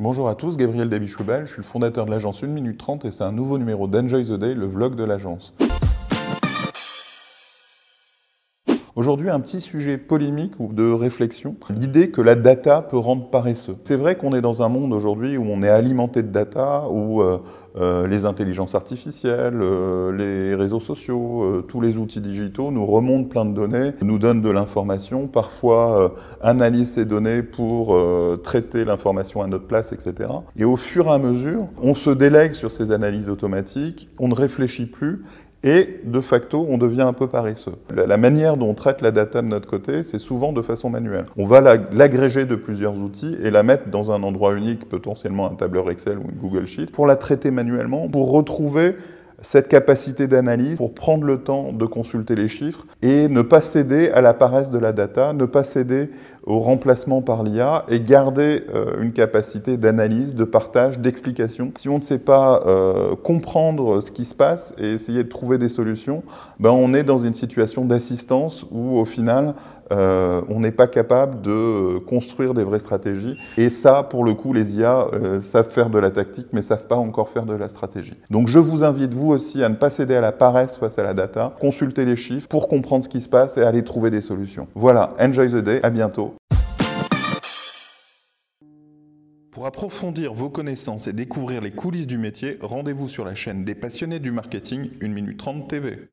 Bonjour à tous, Gabriel Dabichoubal, je suis le fondateur de l'agence 1 minute 30 et c'est un nouveau numéro d'Enjoy the Day, le vlog de l'agence. Aujourd'hui, un petit sujet polémique ou de réflexion, l'idée que la data peut rendre paresseux. C'est vrai qu'on est dans un monde aujourd'hui où on est alimenté de data, où euh, euh, les intelligences artificielles, euh, les réseaux sociaux, tous les outils digitaux nous remontent plein de données, nous donnent de l'information, parfois analysent ces données pour traiter l'information à notre place, etc. Et au fur et à mesure, on se délègue sur ces analyses automatiques, on ne réfléchit plus et de facto, on devient un peu paresseux. La, manière dont on traite la data de notre côté, c'est souvent de façon manuelle. On va l'agréger de plusieurs outils et la mettre dans un endroit unique, potentiellement un tableur Excel ou une Google Sheet, pour la traiter manuellement, pour retrouver cette capacité d'analyse pour prendre le temps de consulter les chiffres et ne pas céder à la paresse de la data, ne pas céder au remplacement par l'IA et garder euh, une capacité d'analyse, de partage, d'explication. Si on ne sait pas euh, comprendre ce qui se passe et essayer de trouver des solutions, ben on est dans une situation d'assistance où au final euh, on n'est pas capable de construire des vraies stratégies. Et ça, pour le coup, les IA savent faire de la tactique, mais savent pas encore faire de la stratégie. Donc je vous invite, vous aussi, à ne pas céder à la paresse face à la data, consulter les chiffres pour comprendre ce qui se passe et aller trouver des solutions. Voilà, enjoy the day, à bientôt. Pour approfondir vos connaissances et découvrir les coulisses du métier, rendez-vous sur la chaîne des passionnés du marketing 1 minute 30 TV.